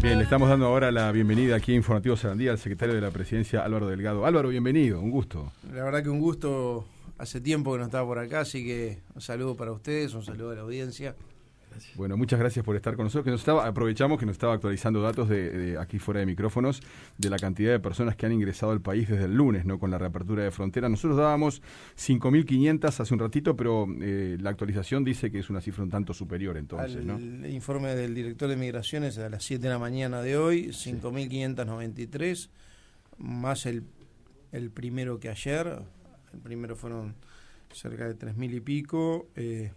Bien, le estamos dando ahora la bienvenida aquí a Informativo Sarandía al secretario de la Presidencia, Álvaro Delgado. Álvaro, bienvenido, un gusto. La verdad que un gusto. Hace tiempo que no estaba por acá, así que un saludo para ustedes, un saludo a la audiencia. Bueno, muchas gracias por estar con nosotros. Que nos estaba, aprovechamos que nos estaba actualizando datos de, aquí fuera de micrófonos de la cantidad de personas que han ingresado al país desde el lunes, ¿no? Con la reapertura de frontera. Nosotros dábamos 5.500 hace un ratito, pero eh, la actualización dice que es una cifra un tanto superior entonces, ¿no? El informe del director de migraciones a las 7 de la mañana de hoy, 5.593, más el, el primero que ayer. El primero fueron cerca de 3.000 y pico. Eh,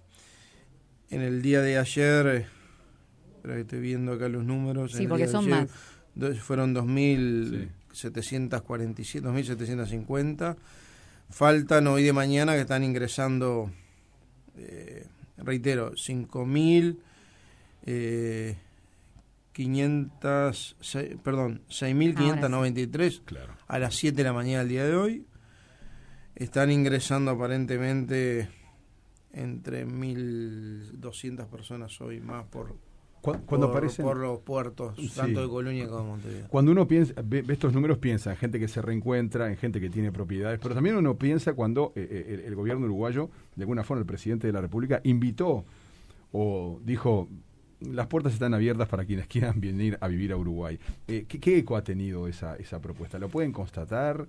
en el día de ayer, eh, estoy viendo acá los números. Sí, porque son más. fueron 2.747, 2.750. Faltan hoy de mañana que están ingresando, eh, reitero, 5.000. Eh, 500, perdón, 6.593 claro. a las 7 de la mañana del día de hoy. Están ingresando aparentemente entre 1.200 personas hoy más por, cuando aparecen, por los puertos, tanto de Colonia como de Montevideo. Cuando uno piensa, ve, estos números, piensa en gente que se reencuentra, en gente que tiene propiedades, pero también uno piensa cuando eh, eh, el, gobierno uruguayo, de alguna forma el presidente de la República, invitó o dijo, las puertas están abiertas para quienes quieran venir a vivir a Uruguay. Eh, ¿qué, ¿qué, eco ha tenido esa, esa propuesta? ¿Lo pueden constatar?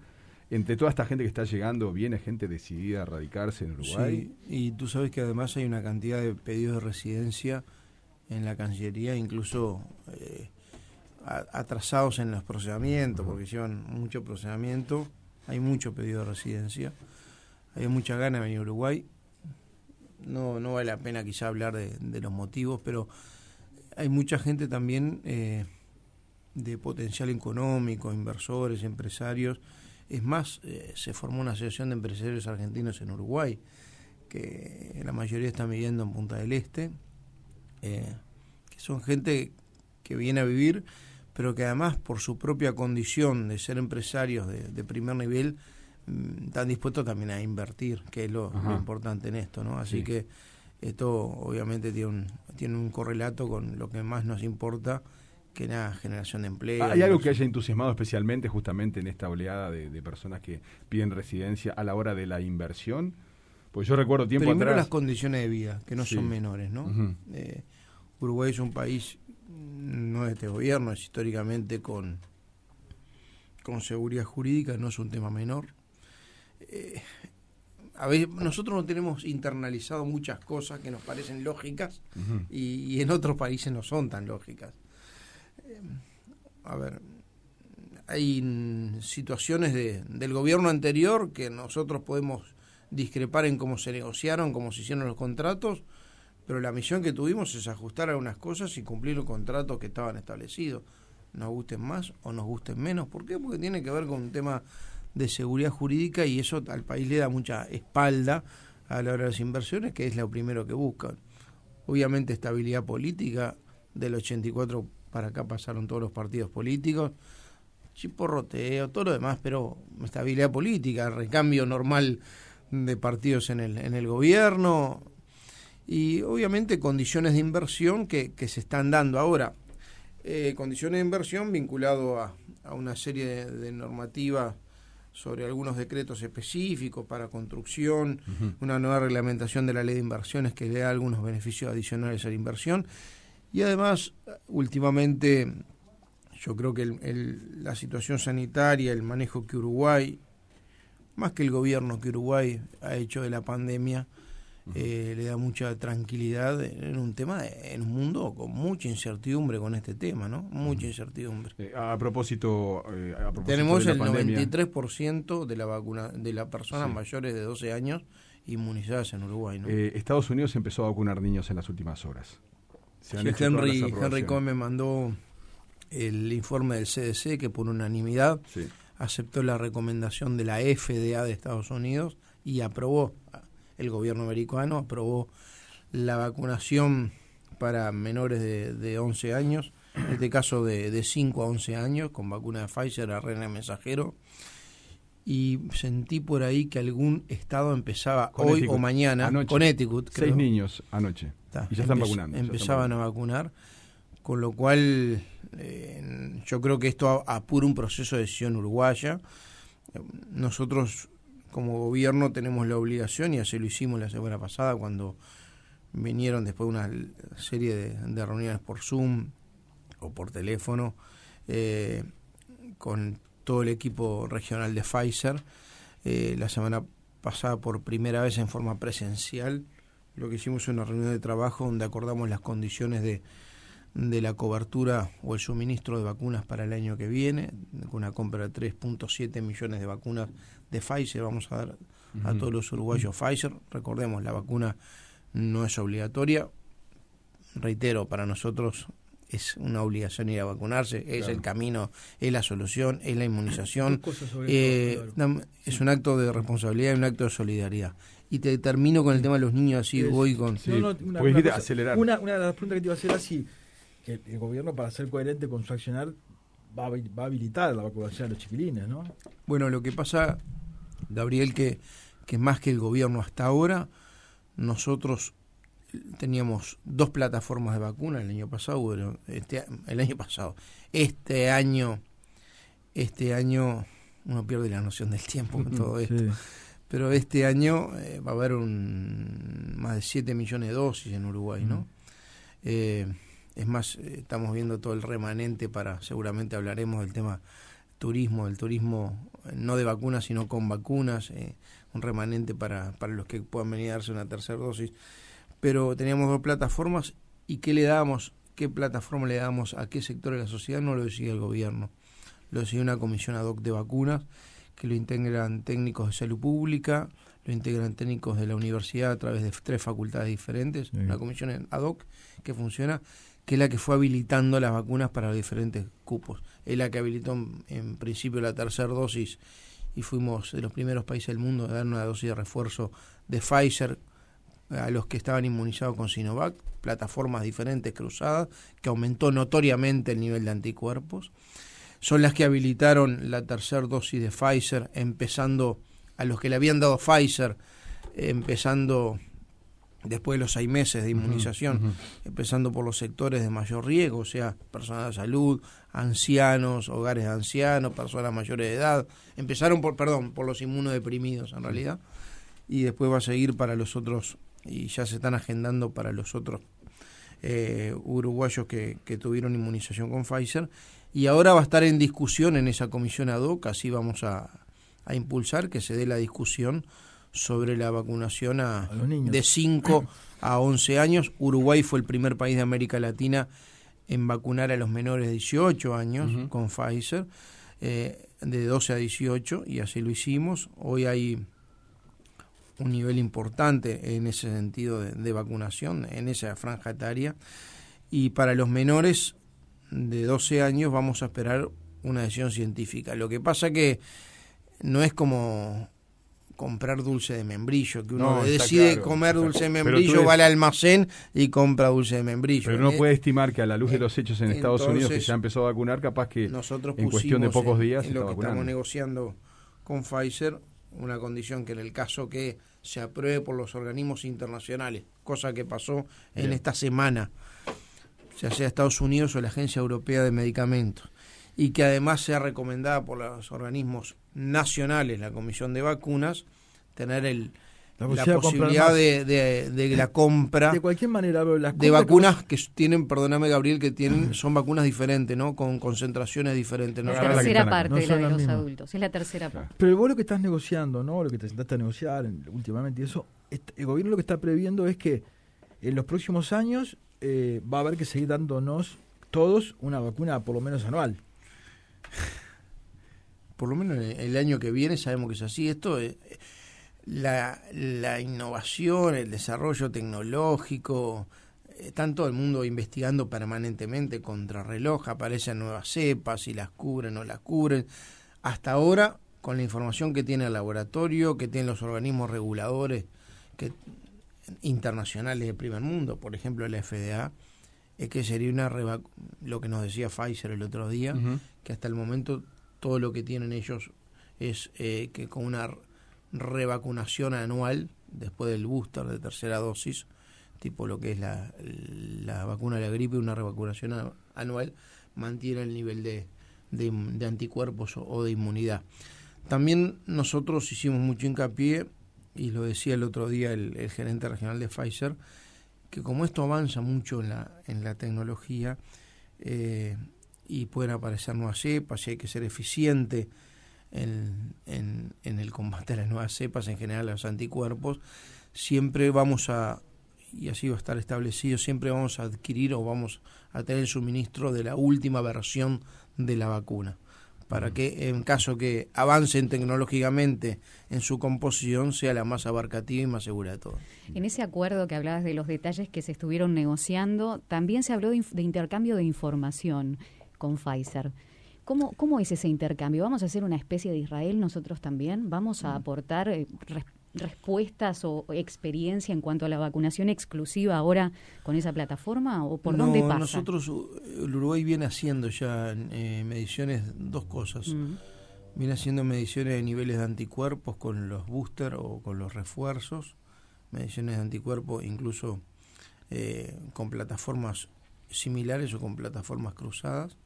Entre toda esta gente que está llegando, viene gente decidida a radicarse en Uruguay. Sí, y tú sabes que además hay una cantidad de pedidos de residencia en la Cancillería, incluso eh, atrasados en los procedimientos, porque llevan mucho procedimiento, hay mucho pedido de residencia, hay mucha gana de venir a Uruguay. No, no vale la pena quizá hablar de, los motivos, pero hay mucha gente también eh, de potencial económico, inversores, empresarios, es más, eh, se formó una asociación de empresarios argentinos en Uruguay, que la mayoría están viviendo en Punta del Este, eh, que son gente que viene a vivir, pero que además por su propia condición de ser empresarios de, primer nivel, mm, están dispuestos también a invertir, que es lo, importante en esto, ¿no? Así que esto obviamente tiene un, tiene un correlato con lo que más nos importa, que era generación de empleo. ¿Hay algo que haya entusiasmado especialmente justamente en esta oleada de, personas que piden residencia a la hora de la inversión? Pues yo recuerdo tiempo Primero las condiciones de vida, que no son menores, ¿no? Eh, Uruguay es un país, no de este gobierno, es históricamente con, con seguridad jurídica, no es un tema menor. Eh, a ver, nosotros no tenemos internalizado muchas cosas que nos parecen lógicas y en otros países no son tan lógicas. A ver, hay situaciones de, del gobierno anterior que nosotros podemos discrepar en cómo se negociaron, cómo se hicieron los contratos, pero la misión que tuvimos es ajustar algunas cosas y cumplir los contratos que estaban establecidos. Nos gusten más o nos gusten menos. ¿Por qué? Porque tiene que ver con un tema de seguridad jurídica y eso al país le da mucha espalda a la hora de las inversiones, que es lo primero que buscan. Obviamente estabilidad política del 84 para acá pasaron todos los partidos políticos, chiporroteo, todo lo demás, pero estabilidad política, recambio normal de partidos en el, en el gobierno y obviamente condiciones de inversión que, que se están dando ahora. Eh, condiciones de inversión vinculado a, a una serie de, normativas sobre algunos decretos específicos para construcción, una nueva reglamentación de la ley de inversiones que le da algunos beneficios adicionales a la inversión y además, últimamente, yo creo que la situación sanitaria, el manejo que Uruguay, más que el gobierno que Uruguay ha hecho de la pandemia, eh, le da mucha tranquilidad en un tema, en un mundo con mucha incertidumbre con este tema, ¿no? Mucha incertidumbre. Eh, a, propósito, eh, tenemos el 93% de la vacuna de las personas mayores de 12 años inmunizadas en Uruguay, ¿no? Estados Unidos empezó a vacunar niños en las últimas horas. Henry, Henry Cohen mandó el informe del CDC que por unanimidad aceptó la recomendación de la FDA de Estados Unidos y aprobó, el gobierno americano aprobó la vacunación para menores de, de 11 años, en este caso de, de 5 a 11 años, con vacuna de Pfizer, ARN mensajero. Y sentí por ahí que algún estado empezaba hoy o mañana, Connecticut. Seis niños anoche y ya están vacunando. Empezaban a vacunar, con lo cual eh, yo creo que esto apura un proceso de decisión uruguaya. Nosotros como gobierno tenemos la obligación, y así lo hicimos la semana pasada cuando vinieron después de una serie de, reuniones por Zoom o por teléfono eh, con todo el equipo regional de Pfizer. Eh, la semana pasada por primera vez en forma presencial, lo que hicimos fue una reunión de trabajo donde acordamos las condiciones de, de la cobertura o el suministro de vacunas para el año que viene, con una compra de 3.7 millones de vacunas de Pfizer, vamos a dar a todos los uruguayos Pfizer, recordemos, la vacuna no es obligatoria, reitero, para nosotros es una obligación ir a vacunarse, es el camino, es la solución, es la inmunización, eh, es un acto de responsabilidad y un acto de solidaridad. Y te termino con el tema de los niños, así voy con... una, acelerar. Una, de las preguntas que te iba a hacer así, que el, gobierno para ser coherente con su accionar va a, habilitar la vacunación de los chiquilines, ¿no? Bueno, lo que pasa, Gabriel, que, que más que el gobierno hasta ahora, nosotros teníamos dos plataformas de vacuna el año pasado, este, el año pasado, este año, este año, uno pierde la noción del tiempo con todo esto, pero este año eh, va a haber un, más de 7 millones de dosis en Uruguay, ¿no? Eh, es más, eh, estamos viendo todo el remanente para, seguramente hablaremos del tema turismo, del turismo no de vacunas, sino con vacunas, un remanente para, para los que puedan venir a darse una tercera dosis pero teníamos dos plataformas y qué le damos, qué plataforma le damos a qué sector de la sociedad no lo decide el gobierno, lo decide una comisión ad hoc de vacunas que lo integran técnicos de salud pública, lo integran técnicos de la universidad a través de tres facultades diferentes, una comisión ad hoc que funciona, que es la que fue habilitando las vacunas para los diferentes cupos. Es la que habilitó en, principio la tercera dosis y fuimos de los primeros países del mundo a dar una dosis de refuerzo de Pfizer a los que estaban inmunizados con Sinovac, plataformas diferentes cruzadas, que aumentó notoriamente el nivel de anticuerpos. Son las que habilitaron la tercera dosis de Pfizer, empezando a los que le habían dado Pfizer, empezando después de los seis meses de inmunización, empezando por los sectores de mayor riesgo, o sea, personas de salud, ancianos, hogares de ancianos, personas mayores de edad. Empezaron por, perdón, por los inmunodeprimidos en realidad, y después va a seguir para los otros y ya se están agendando para los otros eh, uruguayos que, tuvieron inmunización con Pfizer. Y ahora va a estar en discusión en esa comisión ad hoc, así vamos a, impulsar que se dé la discusión sobre la vacunación a, de 5 a 11 años. Uruguay fue el primer país de América Latina en vacunar a los menores de 18 años con Pfizer, eh, de 12 a 18, y así lo hicimos. Hoy hay un nivel importante en ese sentido de, vacunación, en esa franja etaria. Y para los menores de 12 años vamos a esperar una decisión científica. Lo que pasa que no es como comprar dulce de membrillo, que uno decide comer dulce de membrillo, va al almacén y compra dulce de membrillo. Pero uno ¿eh? puede estimar que a la luz de los hechos en Estados Unidos que ya empezó a vacunar, capaz que nosotros en cuestión de pocos días en lo que estamos negociando con Pfizer una condición que en el caso que se apruebe por los organismos internacionales, cosa que pasó en esta semana, ya sea Estados Unidos o la Agencia Europea de Medicamentos, y que además sea recomendada por los organismos nacionales, la Comisión de Vacunas, tener el, la posibilidad, de, la compra de cualquier manera de vacunas que tienen perdóname Gabriel que tienen son vacunas diferentes no con concentraciones diferentes no la tercera parte de la de los adultos es la tercera parte. Pero vos lo que estás negociando no lo que te sentaste a negociar últimamente y eso el gobierno lo que está previendo es que en los próximos años eh, va a haber que seguir dándonos todos una vacuna por lo menos anual. Por lo menos el año que viene sabemos que es así. Esto es, la, la innovación, el desarrollo tecnológico, está todo el mundo investigando permanentemente contra reloj, aparecen nuevas cepas, y las cubren o las cubren. Hasta ahora, con la información que tiene el laboratorio, que tienen los organismos reguladores que, internacionales de primer mundo, por ejemplo la FDA, es que sería una lo que nos decía Pfizer el otro día, que hasta el momento todo lo que tienen ellos es eh, que con una revacunación anual después del booster de tercera dosis tipo lo que es la, la vacuna de la gripe, una revacunación anual, mantiene el nivel de, de, anticuerpos o, de inmunidad. También nosotros hicimos mucho hincapié, y lo decía el otro día el, gerente regional de Pfizer, que como esto avanza mucho en la, en la tecnología eh, y pueden aparecer nuevas cepas y hay que ser eficiente en, en, en, el combate a las nuevas cepas, en general a los anticuerpos, siempre vamos a, y así va a estar establecido, siempre vamos a adquirir o vamos a tener el suministro de la última versión de la vacuna, para que en caso que avancen tecnológicamente en su composición sea la más abarcativa y más segura de todo. En ese acuerdo que hablabas de los detalles que se estuvieron negociando, también se habló de, intercambio de información con Pfizer. ¿Cómo, ¿Cómo es ese intercambio? ¿Vamos a hacer una especie de Israel nosotros también? ¿Vamos a mm. aportar eh, respuestas o experiencia en cuanto a la vacunación exclusiva ahora con esa plataforma o por dónde pasa? Nosotros, el Uruguay viene haciendo ya eh, mediciones, dos cosas. Mm. Viene haciendo mediciones de niveles de anticuerpos con los booster o con los refuerzos, mediciones de anticuerpos incluso eh, con plataformas similares o con plataformas cruzadas.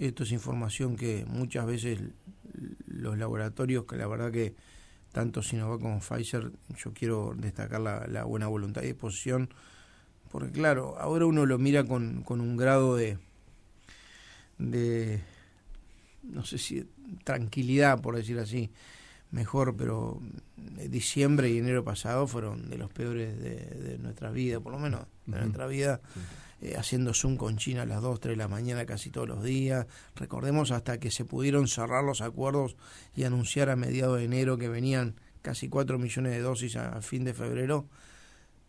Esto es información que muchas veces los laboratorios, que la verdad que tanto Sinovac como Pfizer, yo quiero destacar la, buena voluntad y disposición, porque claro, ahora uno lo mira con, con un grado de, de, no sé si tranquilidad, por decir así, mejor, pero diciembre y enero pasado fueron de los peores de, de nuestra vida, por lo menos de nuestra vida eh, haciendo Zoom con China a las 2, 3 de la mañana casi todos los días. Recordemos hasta que se pudieron cerrar los acuerdos y anunciar a mediados de enero que venían casi 4 millones de dosis a, fin de febrero.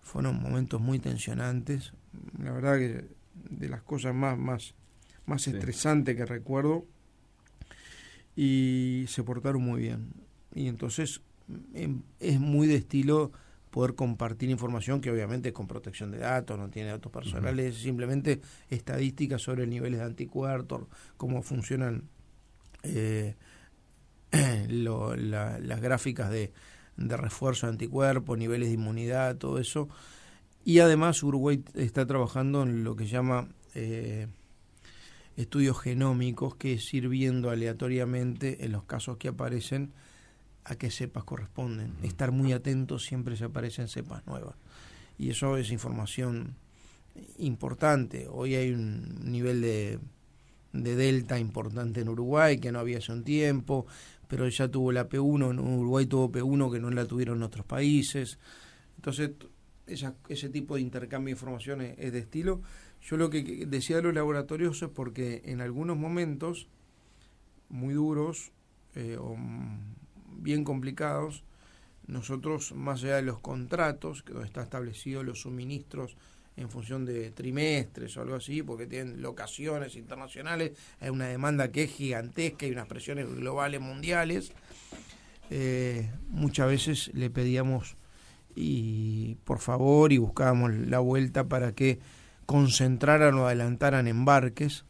Fueron momentos muy tensionantes. La verdad que de las cosas más, más, más estresantes que recuerdo. Y se portaron muy bien. Y entonces em, es muy de estilo poder compartir información que obviamente es con protección de datos, no tiene datos personales, simplemente estadísticas sobre niveles de anticuerpos, cómo funcionan eh, las gráficas de, refuerzo de anticuerpos, niveles de inmunidad, todo eso. Y además Uruguay está trabajando en lo que llama eh, estudios genómicos, que es ir viendo aleatoriamente en los casos que aparecen a qué cepas corresponden. Estar muy atentos siempre se aparecen cepas nuevas. Y eso es información importante. Hoy hay un nivel de, de delta importante en Uruguay que no había hace un tiempo, pero ya tuvo la P1, en Uruguay tuvo P1 que no la tuvieron en otros países. Entonces, ese tipo de intercambio de información es, de estilo. Yo lo que decía de los laboratorios es porque en algunos momentos muy duros eh, o bien complicados. Nosotros, más allá de los contratos, que donde está establecido los suministros en función de trimestres o algo así, porque tienen locaciones internacionales, hay una demanda que es gigantesca y unas presiones globales mundiales. Eh, muchas veces le pedíamos y por favor y buscábamos la vuelta para que concentraran o adelantaran embarques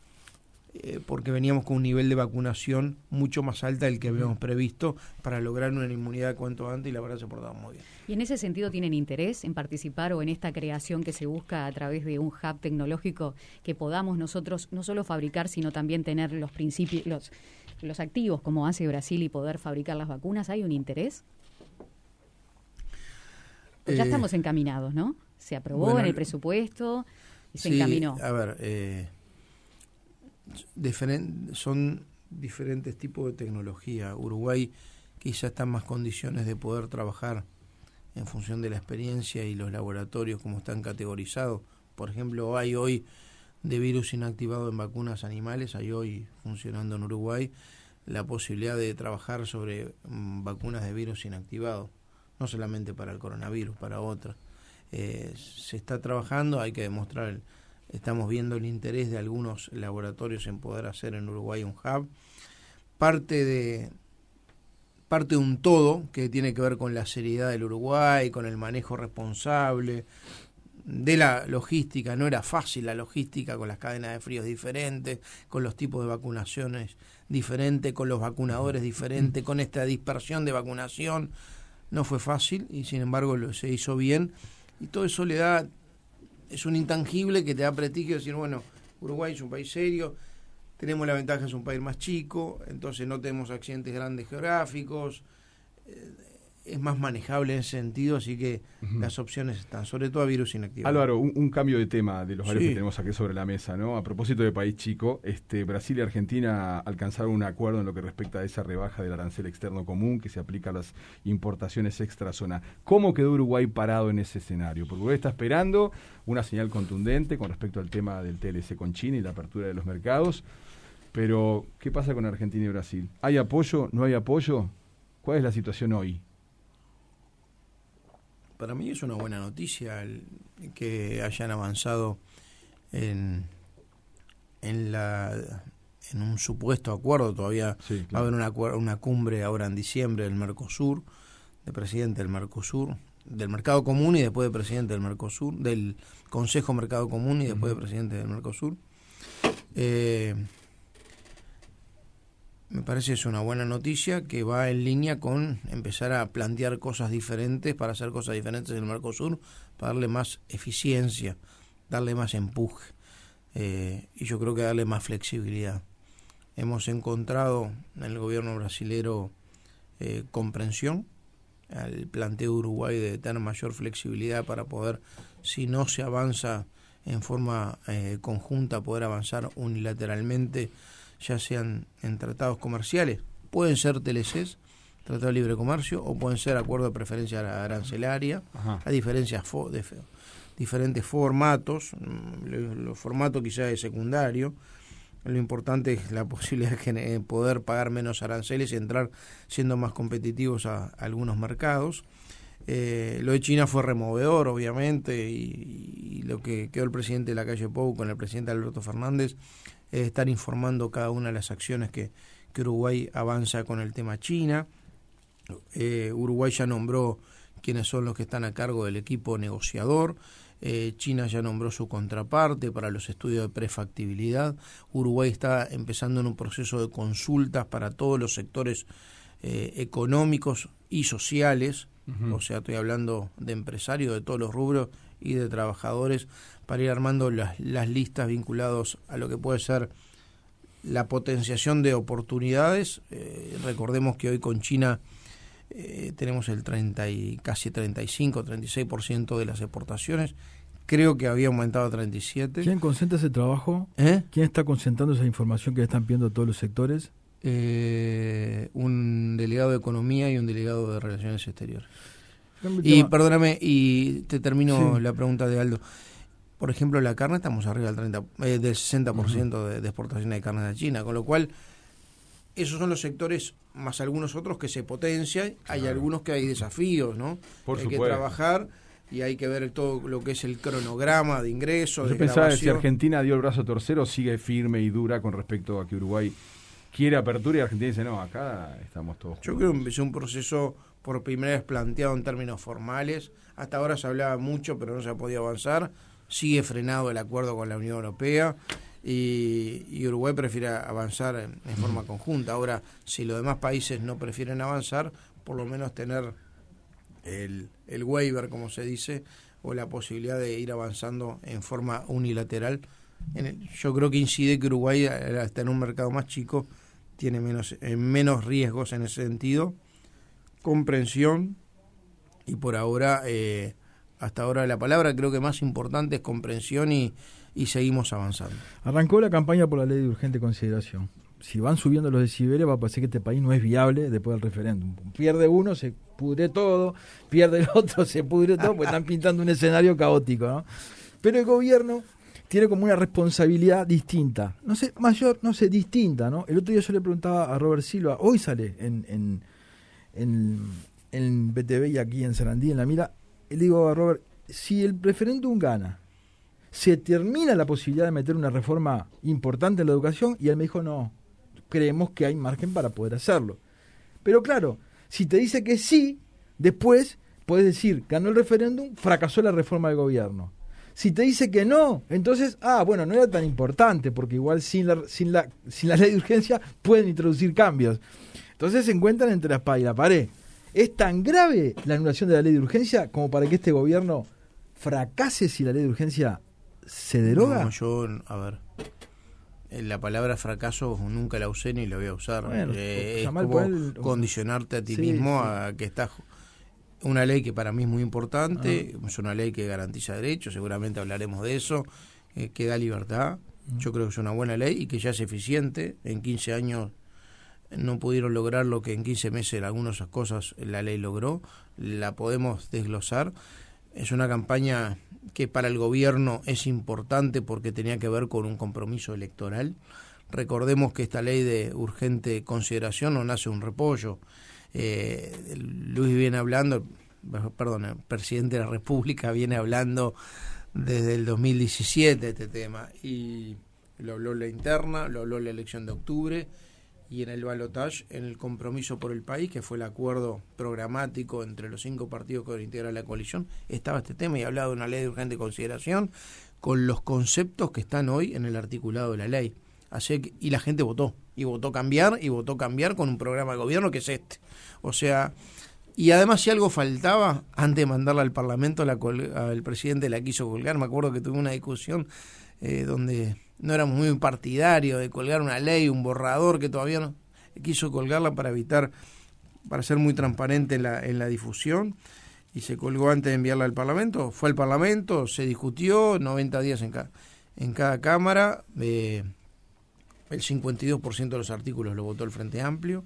eh, porque veníamos con un nivel de vacunación mucho más alta del que habíamos previsto para lograr una inmunidad cuanto antes y la verdad se portaba muy bien. ¿Y en ese sentido tienen interés en participar o en esta creación que se busca a través de un hub tecnológico que podamos nosotros no solo fabricar, sino también tener los principios, los, los activos como hace Brasil y poder fabricar las vacunas? ¿Hay un interés? Pues ya eh, estamos encaminados, ¿no? Se aprobó en el presupuesto y se encaminó. A ver, eh, son diferentes tipos de tecnología. Uruguay quizá está en más condiciones de poder trabajar en función de la experiencia y los laboratorios como están categorizados. Por ejemplo, hay hoy de virus inactivado en vacunas animales, hay hoy funcionando en Uruguay la posibilidad de trabajar sobre mm, vacunas de virus inactivado, no solamente para el coronavirus, para otras. Eh, se está trabajando, hay que demostrar el, Estamos viendo el interés de algunos laboratorios en poder hacer en Uruguay un hub. Parte de, parte de un todo que tiene que ver con la seriedad del Uruguay, con el manejo responsable de la logística. No era fácil la logística con las cadenas de fríos diferentes, con los tipos de vacunaciones diferentes, con los vacunadores diferentes, con esta dispersión de vacunación. No fue fácil y sin embargo lo, se hizo bien y todo eso le da es un intangible que te da prestigio decir, bueno, Uruguay es un país serio, tenemos la ventaja, es un país más chico, entonces no tenemos accidentes grandes geográficos, eh, es más manejable en ese sentido, así que las opciones están, sobre todo a virus inactivo. Álvaro, un, cambio de tema de los varios que tenemos aquí sobre la mesa, ¿no? A propósito de país chico, este Brasil y Argentina alcanzaron un acuerdo en lo que respecta a esa rebaja del arancel externo común que se aplica a las importaciones extra zona. ¿Cómo quedó Uruguay parado en ese escenario? Porque Uruguay está esperando una señal contundente con respecto al tema del TLC con China y la apertura de los mercados. Pero, ¿qué pasa con Argentina y Brasil? ¿Hay apoyo? ¿No hay apoyo? ¿Cuál es la situación hoy? Para mí es una buena noticia que hayan avanzado en, en, la, en un supuesto acuerdo. Todavía va a haber una, una cumbre ahora en diciembre del Mercosur, de presidente del Mercosur, del Mercado Común y después de presidente del Mercosur, del Consejo Mercado Común y después de presidente del Mercosur. Eh, me parece es una buena noticia que va en línea con empezar a plantear cosas diferentes para hacer cosas diferentes en el Mercosur, para darle más eficiencia, darle más empuje eh, y yo creo que darle más flexibilidad. Hemos encontrado en el gobierno brasilero eh, comprensión al planteo de Uruguay de tener mayor flexibilidad para poder, si no se avanza en forma eh, conjunta, poder avanzar unilateralmente ya sean en tratados comerciales, pueden ser TLCs, Tratado de Libre Comercio, o pueden ser acuerdos de preferencia arancelaria, diferencias de diferentes formatos, mm, los formatos quizás es secundario, lo importante es la posibilidad de poder pagar menos aranceles y entrar siendo más competitivos a, algunos mercados. Eh, lo de China fue removedor, obviamente, y, y, lo que quedó el presidente de la calle Pou con el presidente Alberto Fernández estar informando cada una de las acciones que, Uruguay avanza con el tema China. Eh, Uruguay ya nombró quiénes son los que están a cargo del equipo negociador. Eh, China ya nombró su contraparte para los estudios de prefactibilidad. Uruguay está empezando en un proceso de consultas para todos los sectores eh, económicos y sociales. O sea, estoy hablando de empresarios de todos los rubros y de trabajadores para ir armando las, listas vinculados a lo que puede ser la potenciación de oportunidades. Eh, recordemos que hoy con China eh, tenemos el 30 y casi 35, 36% de las exportaciones. Creo que había aumentado a 37. ¿Quién concentra ese trabajo? ¿Eh? ¿Quién está concentrando esa información que están pidiendo todos los sectores? Un delegado de Economía y un delegado de Relaciones Exteriores. Y perdóname, y te termino la pregunta de Aldo. Por ejemplo, la carne estamos arriba del, 30, eh, del 60% de, de exportación de carne de China, con lo cual esos son los sectores más algunos otros que se potencian, hay algunos que hay desafíos, ¿no? hay que trabajar y hay que ver todo lo que es el cronograma de ingresos. Yo pensaba que si Argentina dio el brazo tercero, sigue firme y dura con respecto a que Uruguay quiere apertura y Argentina dice, no, acá estamos todos. Yo creo que empezó un proceso por primera vez planteado en términos formales. Hasta ahora se hablaba mucho, pero no se ha podido avanzar sigue frenado el acuerdo con la Unión Europea y, Uruguay prefiere avanzar en, forma conjunta. Ahora, si los demás países no prefieren avanzar, por lo menos tener el, el waiver, como se dice, o la posibilidad de ir avanzando en forma unilateral. yo creo que incide que Uruguay, al estar en un mercado más chico, tiene menos, eh, menos riesgos en ese sentido, comprensión y por ahora eh, hasta ahora la palabra creo que más importante es comprensión y, seguimos avanzando. Arrancó la campaña por la ley de urgente consideración. Si van subiendo los decibeles va a parecer que este país no es viable después del referéndum. Pierde uno, se pudre todo, pierde el otro, se pudre todo, pues están pintando un escenario caótico. ¿no? Pero el gobierno tiene como una responsabilidad distinta. No sé, mayor, no sé, distinta, ¿no? El otro día yo le preguntaba a Robert Silva, hoy sale en, en, en, en BTV y aquí en Sarandí, en La Mira, le digo a Robert, si el referéndum gana, se termina la posibilidad de meter una reforma importante en la educación y él me dijo, no, creemos que hay margen para poder hacerlo. Pero claro, si te dice que sí, después puedes decir, ganó el referéndum, fracasó la reforma del gobierno. Si te dice que no, entonces, ah, bueno, no era tan importante, porque igual sin la, sin la, sin la ley de urgencia pueden introducir cambios. Entonces se encuentran entre la espada y la pared. ¿Es tan grave la anulación de la ley de urgencia como para que este gobierno fracase si la ley de urgencia se deroga? No, yo, a ver, eh, la palabra fracaso nunca la usé ni la voy a usar. Eh, es como condicionarte a ti mismo a que estás una ley que para mí es muy importante, ah. es una ley que garantiza derechos, seguramente hablaremos de eso, eh, que da libertad. Yo creo que es una buena ley y que ya es eficiente. En 15 años no pudieron lograr lo que en 15 meses en algunas cosas la ley logró. La podemos desglosar. Es una campaña que para el gobierno es importante porque tenía que ver con un compromiso electoral. Recordemos que esta ley de urgente consideración no nace un repollo. Eh, Luis viene hablando, perdón, el presidente de la República viene hablando desde el 2017 de este tema y lo habló la interna, lo habló la elección de octubre y en el balotage, en el compromiso por el país, que fue el acuerdo programático entre los cinco partidos que integran la coalición, estaba este tema y hablaba de una ley de urgente consideración con los conceptos que están hoy en el articulado de la ley. Así y la gente votó, y votó cambiar, y votó cambiar con un programa de gobierno que es este. O sea, y además si algo faltaba, antes de mandarla al Parlamento, la el presidente la quiso colgar. Me acuerdo que tuve una discusión eh, donde no éramos muy partidarios de colgar una ley, un borrador que todavía no quiso colgarla para evitar, para ser muy transparente en la, en la difusión y se colgó antes de enviarla al Parlamento. Fue al Parlamento, se discutió, 90 días en cada, en cada Cámara, eh, el 52% de los artículos lo votó el Frente Amplio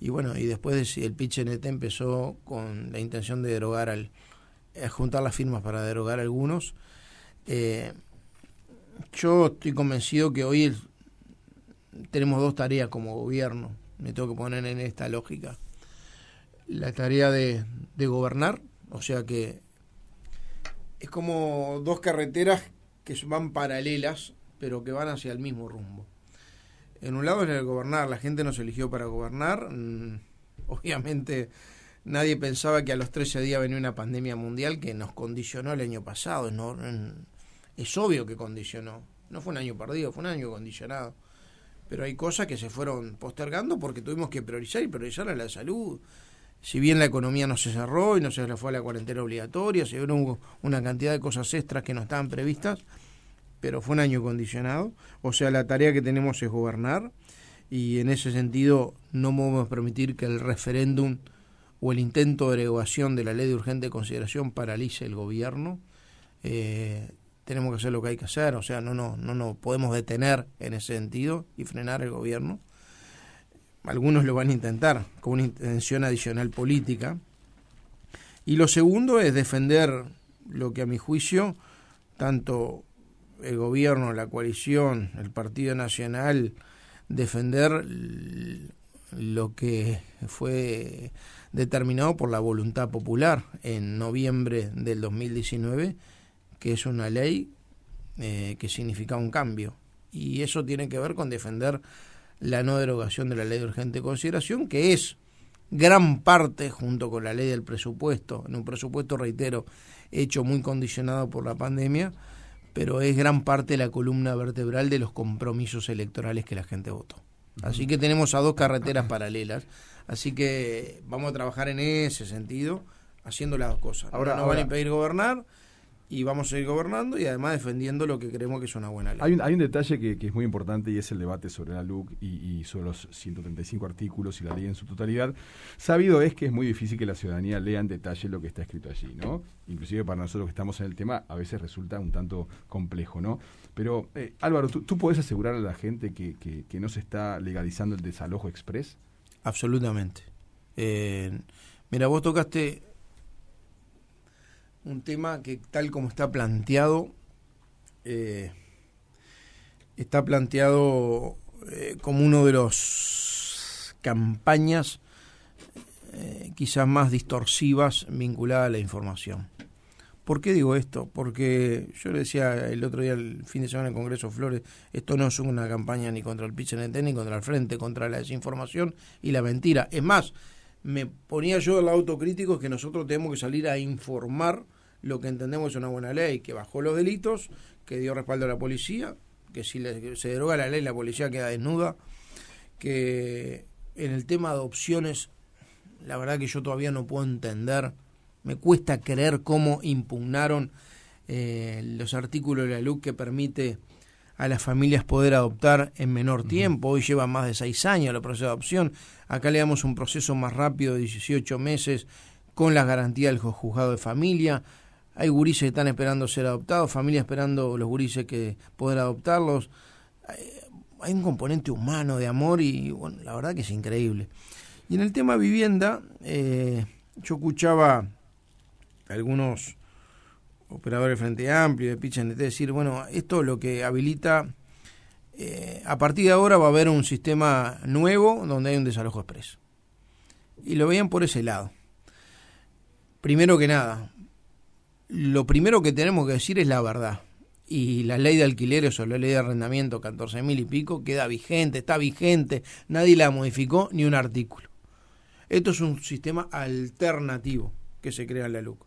y bueno, y después el pitch NT empezó con la intención de derogar al, juntar las firmas para derogar algunos. Eh, yo estoy convencido que hoy tenemos dos tareas como gobierno, me tengo que poner en esta lógica. La tarea de, gobernar, o sea que es como dos carreteras que van paralelas, pero que van hacia el mismo rumbo. En un lado es el gobernar, la gente nos eligió para gobernar, mm, obviamente nadie pensaba que a los 13 días venía una pandemia mundial que nos condicionó el año pasado, no, es obvio que condicionó. No fue un año perdido, fue un año condicionado. Pero hay cosas que se fueron postergando porque tuvimos que priorizar y priorizar a la salud. Si bien la economía no se cerró y no se le fue a la cuarentena obligatoria, se hubo una cantidad de cosas extras que no estaban previstas, pero fue un año condicionado. O sea, la tarea que tenemos es gobernar y en ese sentido no podemos permitir que el referéndum o el intento de derogación de la ley de urgente consideración paralice el gobierno. Eh, tenemos que hacer lo que hay que hacer, o sea, no no no no podemos detener en ese sentido y frenar el gobierno. Algunos lo van a intentar con una intención adicional política. Y lo segundo es defender lo que a mi juicio tanto el gobierno, la coalición, el Partido Nacional defender lo que fue determinado por la voluntad popular en noviembre del 2019 que es una ley eh, que significa un cambio. Y eso tiene que ver con defender la no derogación de la ley de urgente consideración, que es gran parte, junto con la ley del presupuesto, en un presupuesto, reitero, hecho muy condicionado por la pandemia, pero es gran parte de la columna vertebral de los compromisos electorales que la gente votó. Así que tenemos a dos carreteras paralelas, así que vamos a trabajar en ese sentido, haciendo las dos cosas. Ahora no van a impedir gobernar, y vamos a seguir gobernando y además defendiendo lo que creemos que es una buena ley. Hay un, hay un detalle que, es muy importante y es el debate sobre la LUC y, sobre los 135 artículos y la ley en su totalidad. Sabido es que es muy difícil que la ciudadanía lea en detalle lo que está escrito allí, ¿no? Inclusive para nosotros que estamos en el tema a veces resulta un tanto complejo, ¿no? Pero eh, Álvaro, ¿tú, ¿tú podés asegurar a la gente que, que, no se está legalizando el desalojo express? Absolutamente. Eh, mira, vos tocaste un tema que tal como está planteado, eh, está planteado eh, como uno de los campañas eh, quizás más distorsivas vinculadas a la información. ¿Por qué digo esto? Porque yo le decía el otro día, el fin de semana en el Congreso Flores, esto no es una campaña ni contra el PICNT ni contra el Frente, contra la desinformación y la mentira. Es más, me ponía yo el autocrítico que nosotros tenemos que salir a informar lo que entendemos es una buena ley, que bajó los delitos, que dio respaldo a la policía, que si se deroga la ley la policía queda desnuda, que en el tema de opciones, la verdad que yo todavía no puedo entender, me cuesta creer cómo impugnaron eh, los artículos de la LUC que permite a las familias poder adoptar en menor tiempo. Hoy lleva más de seis años el proceso de adopción. Acá le damos un proceso más rápido de 18 meses con las garantías del juzgado de familia. Hay gurises que están esperando ser adoptados, familias esperando los gurises que poder adoptarlos. Hay un componente humano de amor y bueno, la verdad que es increíble. Y en el tema vivienda, eh, yo escuchaba algunos operadores Frente Amplio, de Pichan, decir, bueno, esto lo que habilita, eh, a partir de ahora va a haber un sistema nuevo donde hay un desalojo expreso. Y lo veían por ese lado. Primero que nada, lo primero que tenemos que decir es la verdad. Y la ley de alquileres o la ley de arrendamiento, 14 mil y pico, queda vigente, está vigente, nadie la modificó ni un artículo. Esto es un sistema alternativo que se crea en la LUC.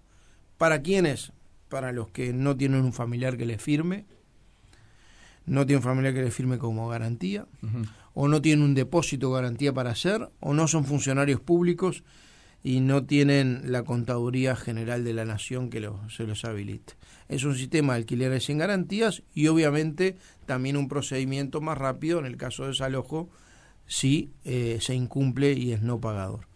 ¿Para quiénes? para los que no tienen un familiar que les firme, no tienen un familiar que les firme como garantía, o no tienen un depósito garantía para hacer, o no son funcionarios públicos y no tienen la contaduría general de la nación que se los habilite. Es un sistema de alquileres sin garantías y obviamente también un procedimiento más rápido en el caso de desalojo si eh, se incumple y es no pagador.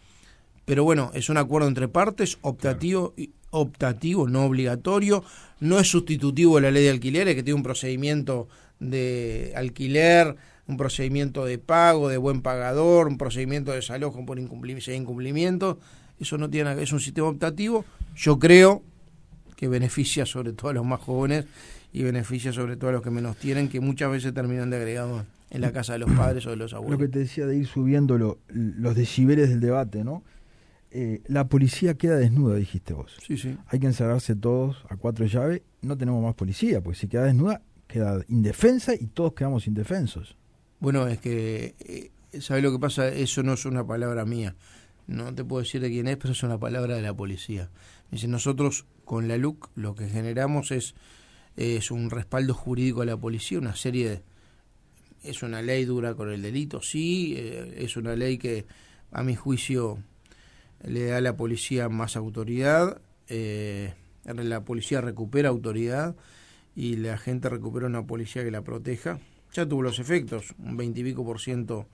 Pero bueno, es un acuerdo entre partes, optativo, y optativo, no obligatorio, no es sustitutivo de la ley de alquileres, que tiene un procedimiento de alquiler, un procedimiento de pago, de buen pagador, un procedimiento de desalojo por incumplimiento. Eso no tiene es un sistema optativo. Yo creo que beneficia sobre todo a los más jóvenes y beneficia sobre todo a los que menos tienen, que muchas veces terminan de agregados en la casa de los padres o de los abuelos. Lo que te decía de ir subiendo los decibeles del debate, ¿no? Eh, la policía queda desnuda, dijiste vos. Sí, sí. Hay que encerrarse todos a cuatro llaves. No tenemos más policía, porque si queda desnuda, queda indefensa y todos quedamos indefensos. Bueno, es que, eh, ¿sabes lo que pasa? Eso no es una palabra mía. No te puedo decir de quién es, pero es una palabra de la policía. Dice, nosotros con la LUC lo que generamos es, es un respaldo jurídico a la policía, una serie de... Es una ley dura con el delito, sí, eh, es una ley que a mi juicio le da a la policía más autoridad, eh, la policía recupera autoridad y la gente recupera una policía que la proteja. Ya tuvo los efectos, un veintipico por ciento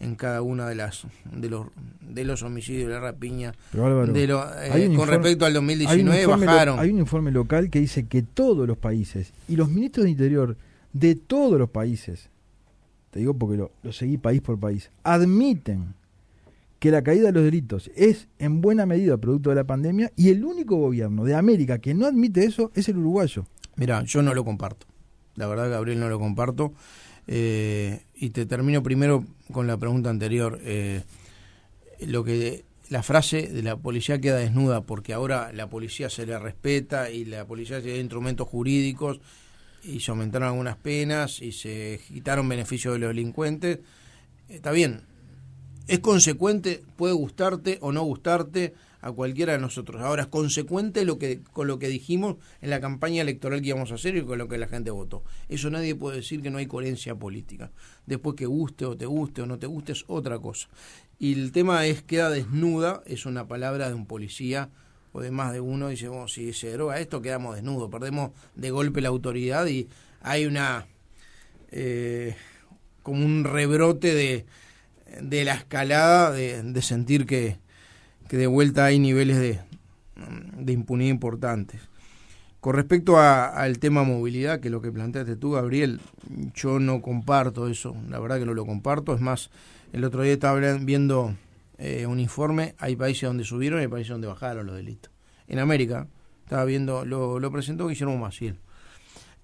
en cada una de las de los de los homicidios de la rapiña de eh, con respecto al 2019 bajaron hay un informe local que dice que todos los países y los ministros de interior de todos los países te digo porque lo, lo seguí país por país admiten que la caída de los delitos es en buena medida producto de la pandemia y el único gobierno de América que no admite eso es el uruguayo. Mira, yo no lo comparto. La verdad, Gabriel, no lo comparto. Eh, y te termino primero con la pregunta anterior. Eh, lo que la frase de la policía queda desnuda porque ahora la policía se le respeta y la policía tiene instrumentos jurídicos y se aumentaron algunas penas y se quitaron beneficios de los delincuentes. Está bien, es consecuente, puede gustarte o no gustarte a cualquiera de nosotros. Ahora es consecuente lo que, con lo que dijimos en la campaña electoral que íbamos a hacer y con lo que la gente votó. Eso nadie puede decir que no hay coherencia política. Después que guste o te guste o no te guste es otra cosa. Y el tema es queda desnuda, es una palabra de un policía o de más de uno, dice, oh, si se droga esto quedamos desnudos, perdemos de golpe la autoridad y hay una... Eh, como un rebrote de, de la escalada, de, sentir que, de vuelta hay niveles de, de impunidad importantes. Con respecto al tema movilidad, que lo que planteaste tú, Gabriel, yo no comparto eso, la verdad que no lo comparto. Es más, el otro día estaba viendo eh, un informe, hay países donde subieron y hay países donde bajaron los delitos. En América, estaba viendo, lo, lo presentó Guillermo Maciel.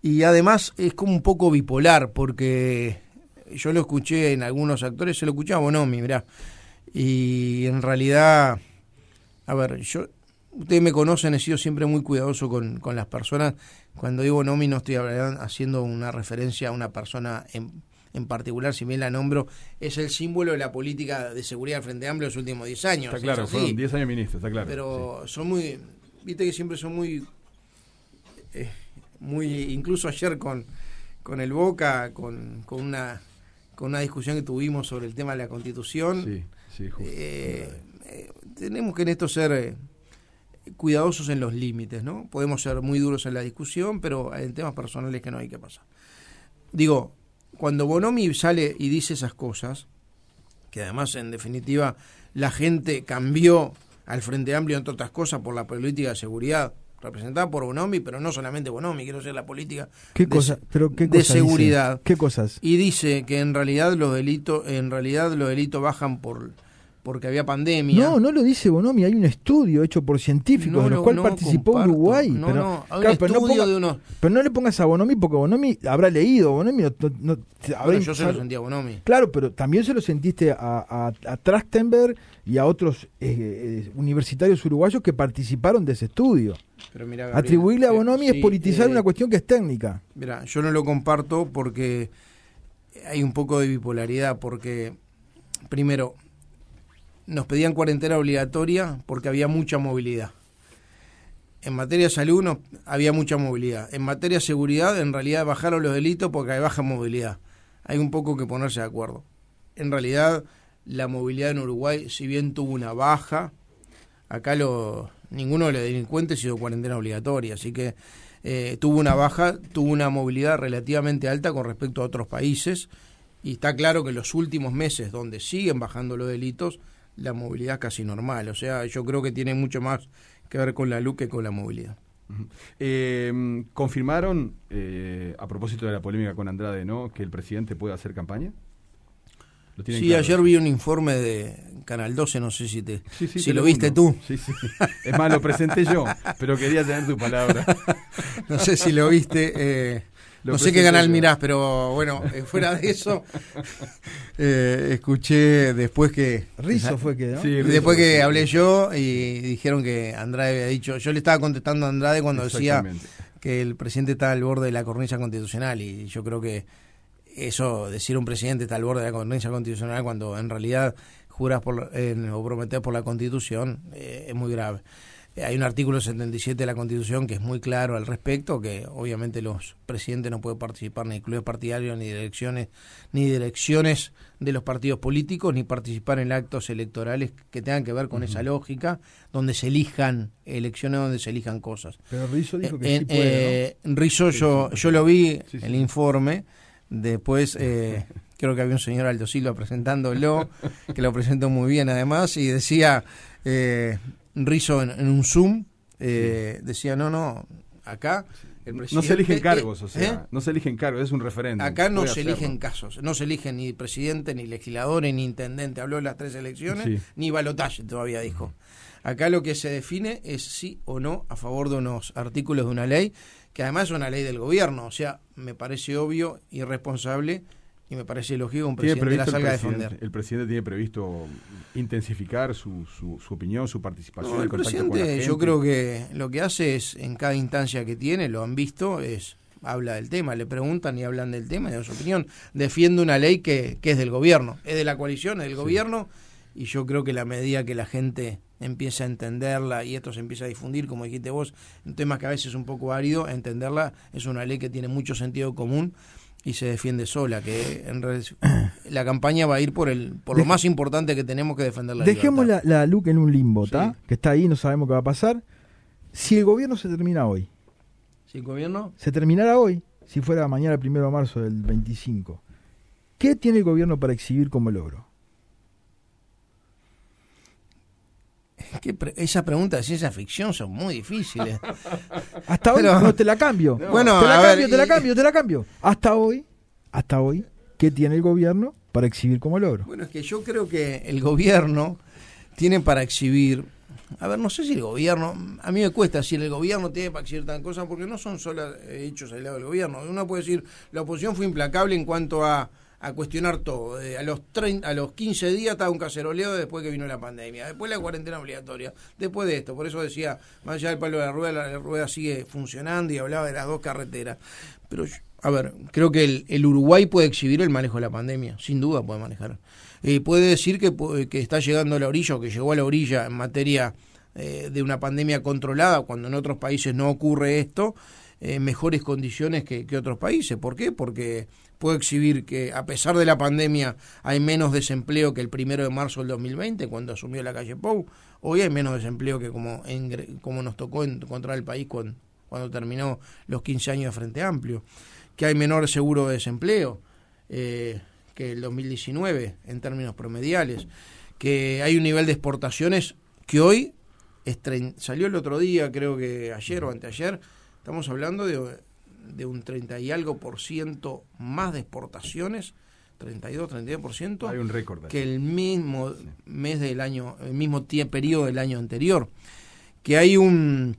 Y además es como un poco bipolar, porque yo lo escuché en algunos actores, se lo escuchaba Bonomi, mirá. Y en realidad, a ver, yo ustedes me conocen, he sido siempre muy cuidadoso con, con las personas. Cuando digo Bonomi no estoy haciendo una referencia a una persona en, en particular, si bien la nombro, es el símbolo de la política de seguridad del Frente Amplio de los últimos 10 años. Está claro, fueron 10 años ministros, está claro. Pero son muy, viste que siempre son muy, eh, muy, incluso ayer con, con el Boca, con, con una con una discusión que tuvimos sobre el tema de la constitución. Sí, sí, eh, eh, tenemos que en esto ser cuidadosos en los límites, ¿no? Podemos ser muy duros en la discusión, pero en temas personales que no hay que pasar. Digo, cuando Bonomi sale y dice esas cosas, que además en definitiva la gente cambió al Frente Amplio, entre otras cosas, por la política de seguridad representada por Bonomi, pero no solamente Bonomi, quiero decir la política ¿Qué de, pero qué de seguridad. ¿Qué cosas? Y dice que en realidad los delitos, en realidad los delitos bajan por porque había pandemia. No, no lo dice Bonomi, hay un estudio hecho por científicos en los cuales participó Uruguay. No, pero, no, hay un estudio de unos... pero no le pongas a Bonomi porque Bonomi habrá leído, Bonomi no, yo se lo sentí a Bonomi. Claro, pero también se lo sentiste a, a, Trastenberg y a otros eh, eh, universitarios uruguayos que participaron de ese estudio. Pero Atribuirle a eh, Bonomi es politizar una cuestión que es técnica. Mira, yo no lo comparto porque hay un poco de bipolaridad, porque primero, nos pedían cuarentena obligatoria porque había mucha movilidad. En materia de salud no, había mucha movilidad. En materia de seguridad, en realidad bajaron los delitos porque hay baja movilidad. Hay un poco que ponerse de acuerdo. En realidad, la movilidad en Uruguay, si bien tuvo una baja, acá lo, ninguno de los delincuentes hizo cuarentena obligatoria, así que eh, tuvo una baja, tuvo una movilidad relativamente alta con respecto a otros países, y está claro que los últimos meses donde siguen bajando los delitos, la movilidad casi normal. O sea, yo creo que tiene mucho más que ver con la luz que con la movilidad. Eh, ¿Confirmaron, eh, a propósito de la polémica con Andrade, ¿no? que el presidente puede hacer campaña? Sí, ayer vi un informe de Canal 12, no sé si te si lo viste tú. Sí, sí. Es más, lo presenté yo, pero quería tener tu palabra. no sé si lo viste. Eh, no sé qué canal mirás, pero bueno, eh, fuera de eso, eh, escuché después que... Rizo fue que, después que hablé yo y dijeron que Andrade había dicho... Yo le estaba contestando a Andrade cuando decía que el presidente está al borde de la cornisa constitucional y yo creo que eso, decir un presidente está al borde de la cornisa constitucional cuando en realidad juras por, o prometes por la constitución eh, es muy grave. Hay un artículo 77 de la Constitución que es muy claro al respecto, que obviamente los presidentes no pueden participar ni clubes partidarios, ni direcciones, ni direcciones de los partidos políticos, ni participar en actos electorales que tengan que ver con esa lógica, donde se elijan elecciones, donde se elijan cosas. Pero Rizzo dijo que sí puede, eh, Rizzo, yo, yo lo vi, el informe, después... Eh, creo que había un señor Aldo Silva presentándolo, que lo presentó muy bien además, y decía, eh, Rizo en, un Zoom eh, decía, no, no, acá... no se eligen cargos, o sea, ¿eh? no se eligen cargos, es un referente Acá no se eligen casos, no se eligen ni presidente, ni legisladores, ni intendente. Habló de las tres elecciones, ni balotaje todavía dijo. Acá lo que se define es sí o no a favor de unos artículos de una ley, que además es una ley del gobierno. O sea, me parece obvio, irresponsable y me parece lógico un presidente la salga a defender. El presidente tiene previsto intensificar su, su, opinión, su participación. el presidente, yo creo que lo que hace es, en cada instancia que tiene, lo han visto, es habla del tema, le preguntan y hablan del tema y de su opinión. Defiende una ley que, que es del gobierno, es de la coalición, es del gobierno, y yo creo que la medida que la gente empieza a entenderla y esto se empieza a difundir, como dijiste vos, un tema que a veces es un poco árido, entenderla es una ley que tiene mucho sentido común y se defiende sola, que en la campaña va a ir por el por lo más importante que tenemos que defender la Dejemos la, la LUC en un limbo, ¿está? Que está ahí, no sabemos qué va a pasar. Si el gobierno se termina hoy. ¿Si el gobierno? Se terminara hoy, si fuera mañana el primero de marzo del 25. ¿Qué tiene el gobierno para exhibir como logro? Que esa pregunta de ciencia ficción son muy difíciles. hasta hoy no te la cambio. Bueno, te la cambio, te la cambio, te la cambio. Hasta hoy, hasta hoy, ¿qué tiene el gobierno para exhibir como logro? Bueno, es que yo creo que el gobierno tiene para exhibir. A ver, no sé si el gobierno, a mí me cuesta decir el gobierno tiene para exhibir tan cosas porque no son solo hechos al lado del gobierno. Uno puede decir, la oposición fue implacable en cuanto a a cuestionar todo. a, los a los 15 días estaba un caceroleo después que vino la pandemia, después la cuarentena obligatoria, después de esto. Por eso decía, más allá del palo de la rueda, la, rueda sigue funcionando y hablaba de las dos carreteras. Pero, a ver, creo que el, Uruguay puede exhibir el manejo de la pandemia, sin duda puede manejar. Eh, puede decir que, que está llegando a la orilla o que llegó a la orilla en materia eh, de una pandemia controlada, cuando en otros países no ocurre esto eh, mejores condiciones que, otros países. ¿Por qué? Porque puedo exhibir que a pesar de la pandemia hay menos desempleo que el primero de marzo del 2020, cuando asumió la calle Pou. Hoy hay menos desempleo que como, como nos tocó encontrar el país cuando, cuando terminó los 15 años de Frente Amplio. Que hay menor seguro de desempleo eh, que el 2019 en términos promediales. Que hay un nivel de exportaciones que hoy salió el otro día, creo que ayer o anteayer, estamos hablando de, de un 30 y algo por ciento más de exportaciones, 32, 32 por ciento, Hay un récord que el mismo mes del año, el mismo periodo del año anterior, que hay un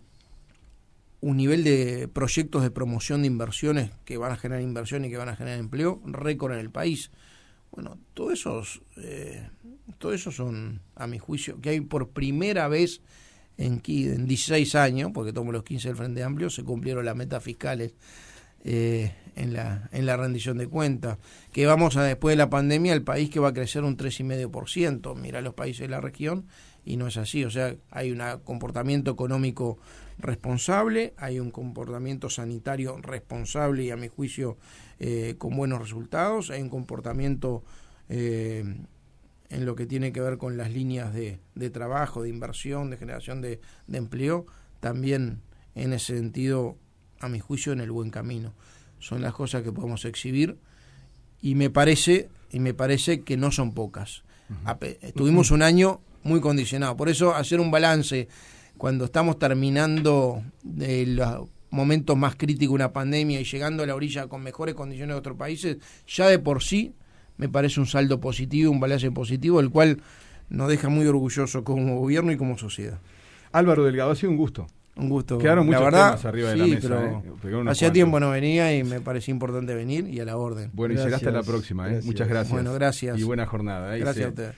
un nivel de proyectos de promoción de inversiones que van a generar inversión y que van a generar empleo récord en el país. Bueno, todos esos, eh, todo eso son, a mi juicio, que hay por primera vez en, en 16 años, porque tomo los 15 del Frente Amplio, se cumplieron las metas fiscales eh, en, la, en la rendición de cuentas. Que vamos a, después de la pandemia, el país que va a crecer un 3,5%. Mira los países de la región y no es así. O sea, hay un comportamiento económico responsable, hay un comportamiento sanitario responsable y a mi juicio eh, con buenos resultados, hay un comportamiento eh, en lo que tiene que ver con las líneas de, de trabajo, de inversión, de generación de, de, empleo, también en ese sentido, a mi juicio, en el buen camino. Son las cosas que podemos exhibir y me parece, y me parece que no son pocas. Tuvimos un año muy condicionado. Por eso hacer un balance cuando estamos terminando de los momentos más críticos de una pandemia y llegando a la orilla con mejores condiciones de otros países, ya de por sí me parece un saldo positivo, un balance positivo, el cual nos deja muy orgulloso como gobierno y como sociedad. Álvaro Delgado, ha sido un gusto. Un gusto. Quedaron muchos verdad, temas arriba de la mesa. Eh. Hacía tiempo no venía y me parecía importante venir y a la orden. Bueno, y será hasta la próxima. ¿eh? Muchas gracias. Bueno, gracias. Y buena jornada. ¿eh? gracias a ustedes.